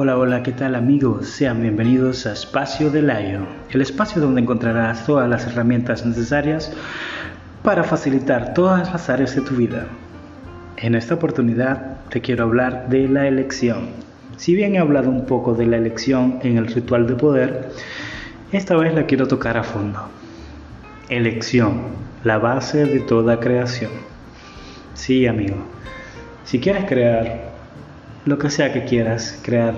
Hola, hola, ¿qué tal amigos? Sean bienvenidos a Espacio de Layo, el espacio donde encontrarás todas las herramientas necesarias para facilitar todas las áreas de tu vida. En esta oportunidad te quiero hablar de la elección. Si bien he hablado un poco de la elección en el ritual de poder, esta vez la quiero tocar a fondo. Elección, la base de toda creación. Sí, amigo. Si quieres crear lo que sea que quieras, crear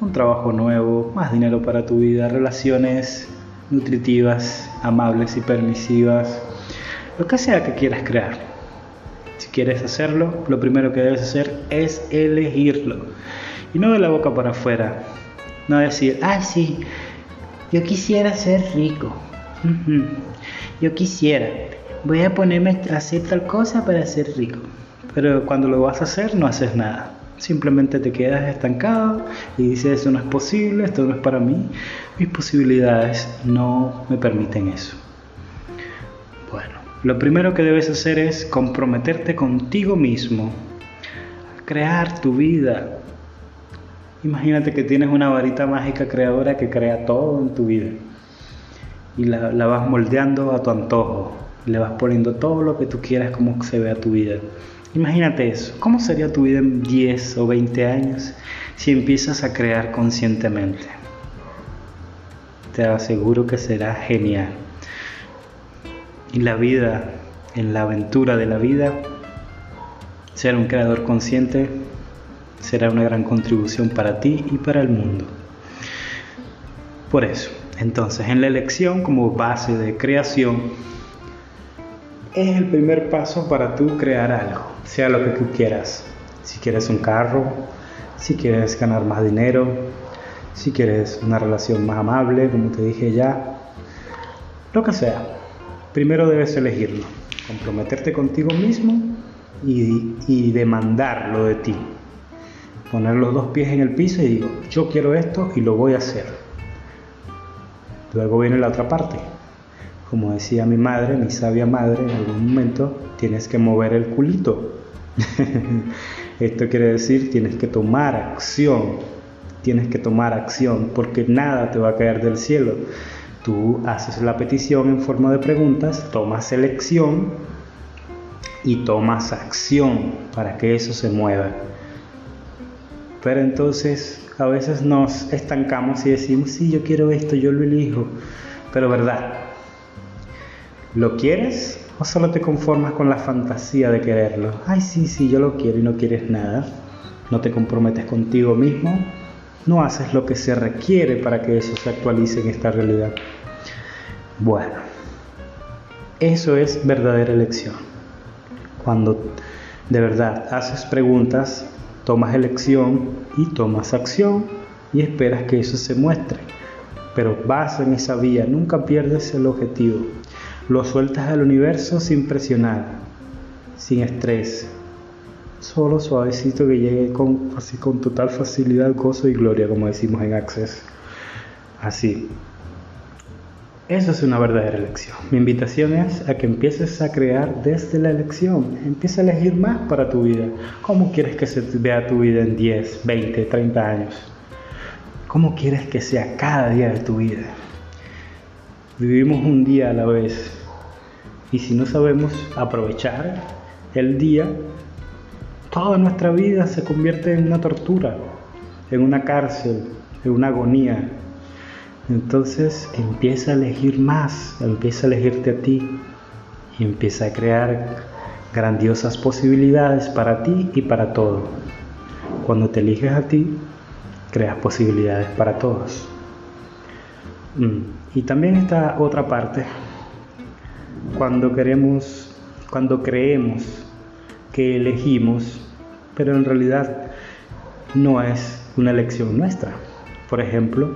un trabajo nuevo, más dinero para tu vida, relaciones nutritivas, amables y permisivas, lo que sea que quieras crear. Si quieres hacerlo, lo primero que debes hacer es elegirlo. Y no de la boca para afuera. No decir, ah, sí, yo quisiera ser rico. Yo quisiera. Voy a ponerme a hacer tal cosa para ser rico. Pero cuando lo vas a hacer, no haces nada. Simplemente te quedas estancado y dices, eso no es posible, esto no es para mí, mis posibilidades no me permiten eso. Bueno, lo primero que debes hacer es comprometerte contigo mismo, crear tu vida. Imagínate que tienes una varita mágica creadora que crea todo en tu vida y la, la vas moldeando a tu antojo, le vas poniendo todo lo que tú quieras como se vea tu vida. Imagínate eso. ¿Cómo sería tu vida en 10 o 20 años si empiezas a crear conscientemente? Te aseguro que será genial. Y la vida, en la aventura de la vida, ser un creador consciente será una gran contribución para ti y para el mundo. Por eso, entonces, en la elección como base de creación, es el primer paso para tú crear algo, sea lo que tú quieras. Si quieres un carro, si quieres ganar más dinero, si quieres una relación más amable, como te dije ya, lo que sea. Primero debes elegirlo, comprometerte contigo mismo y, demandarlo de ti. Poner los dos pies en el piso y digo, yo quiero esto y lo voy a hacer. Luego viene la otra parte, como decía mi madre, mi sabia madre, en algún momento tienes que mover el culito. Esto quiere decir tienes que tomar acción, tienes que tomar acción porque nada te va a caer del cielo. Tú haces la petición en forma de preguntas, tomas elección y tomas acción para que eso se mueva. Pero entonces a veces nos estancamos y decimos, sí, yo quiero esto, yo lo elijo. Pero verdad, ¿Lo quieres o solo te conformas con la fantasía de quererlo? Ay, sí, sí, yo lo quiero y no quieres nada. No te comprometes contigo mismo. No haces lo que se requiere para que eso se actualice en esta realidad. Bueno, eso es verdadera elección. Cuando de verdad haces preguntas, tomas elección y tomas acción y esperas que eso se muestre. Pero vas en esa vía, nunca pierdes el objetivo. Lo sueltas al universo sin presionar, sin estrés, solo suavecito que llegue con, así, con total facilidad, gozo y gloria, como decimos en Access. Así. Eso es una verdadera elección. Mi invitación es a que empieces a crear desde la elección. Empieza a elegir más para tu vida. ¿Cómo quieres que se vea tu vida en 10, 20, 30 años? ¿Cómo quieres que sea cada día de tu vida? Vivimos un día a la vez. Y si no sabemos aprovechar el día, toda nuestra vida se convierte en una tortura, en una cárcel, en una agonía. Entonces empieza a elegir más, empieza a elegirte a ti y empieza a crear grandiosas posibilidades para ti y para todo. Cuando te eliges a ti, creas posibilidades para todos. Mm. Y también está otra parte, cuando queremos, cuando creemos que elegimos, pero en realidad no es una elección nuestra. Por ejemplo,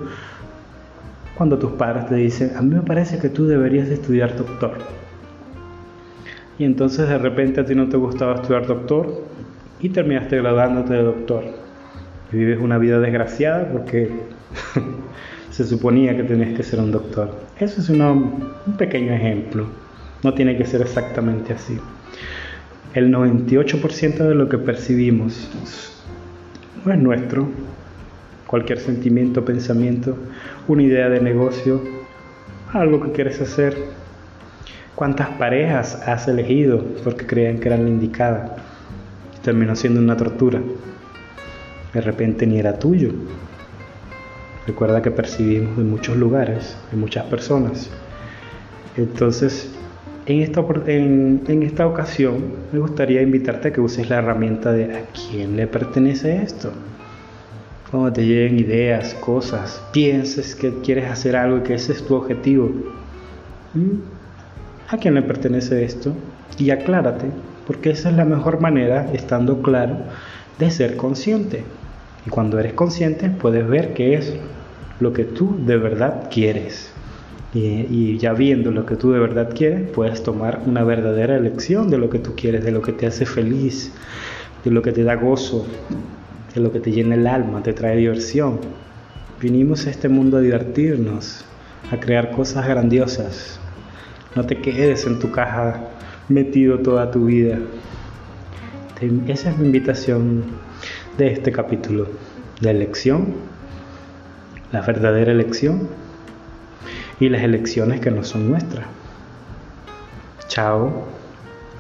cuando tus padres te dicen, a mí me parece que tú deberías estudiar doctor. Y entonces de repente a ti no te gustaba estudiar doctor y terminaste graduándote de doctor. Y vives una vida desgraciada porque se suponía que tenías que ser un doctor. Eso es un pequeño ejemplo. No tiene que ser exactamente así. El 98% de lo que percibimos no es nuestro, cualquier sentimiento, pensamiento, una idea de negocio, algo que quieres hacer. ¿Cuántas parejas has elegido porque creían que eran la indicada? Terminó siendo una tortura. De repente ni era tuyo. Recuerda que percibimos en muchos lugares, en muchas personas. Entonces, en esta, en, esta ocasión me gustaría invitarte a que uses la herramienta de ¿a quién le pertenece esto? cuando te lleguen ideas, cosas, pienses que quieres hacer algo y que ese es tu objetivo. ¿A quién le pertenece esto? Y aclárate, porque esa es la mejor manera, estando claro, de ser consciente. Y cuando eres consciente puedes ver qué es lo que tú de verdad quieres. Y, ya viendo lo que tú de verdad quieres, puedes tomar una verdadera elección de lo que tú quieres, de lo que te hace feliz, de lo que te da gozo, de lo que te llena el alma, te trae diversión. Vinimos a este mundo a divertirnos, a crear cosas grandiosas. No te quedes en tu caja metido toda tu vida. Esa es mi invitación de este capítulo. La elección, la verdadera elección y las elecciones que no son nuestras. Chao,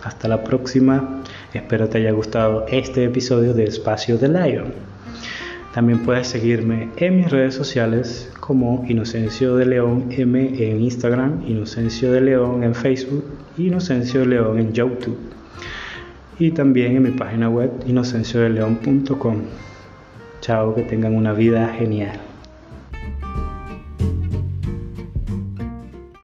hasta la próxima. Espero te haya gustado este episodio de Espacio de Lion. También puedes seguirme en mis redes sociales como Inocencio de León M en Instagram, Inocencio de León en Facebook, Inocencio de León en YouTube y también en mi página web inocenciodeleón.com. Chao, que tengan una vida genial.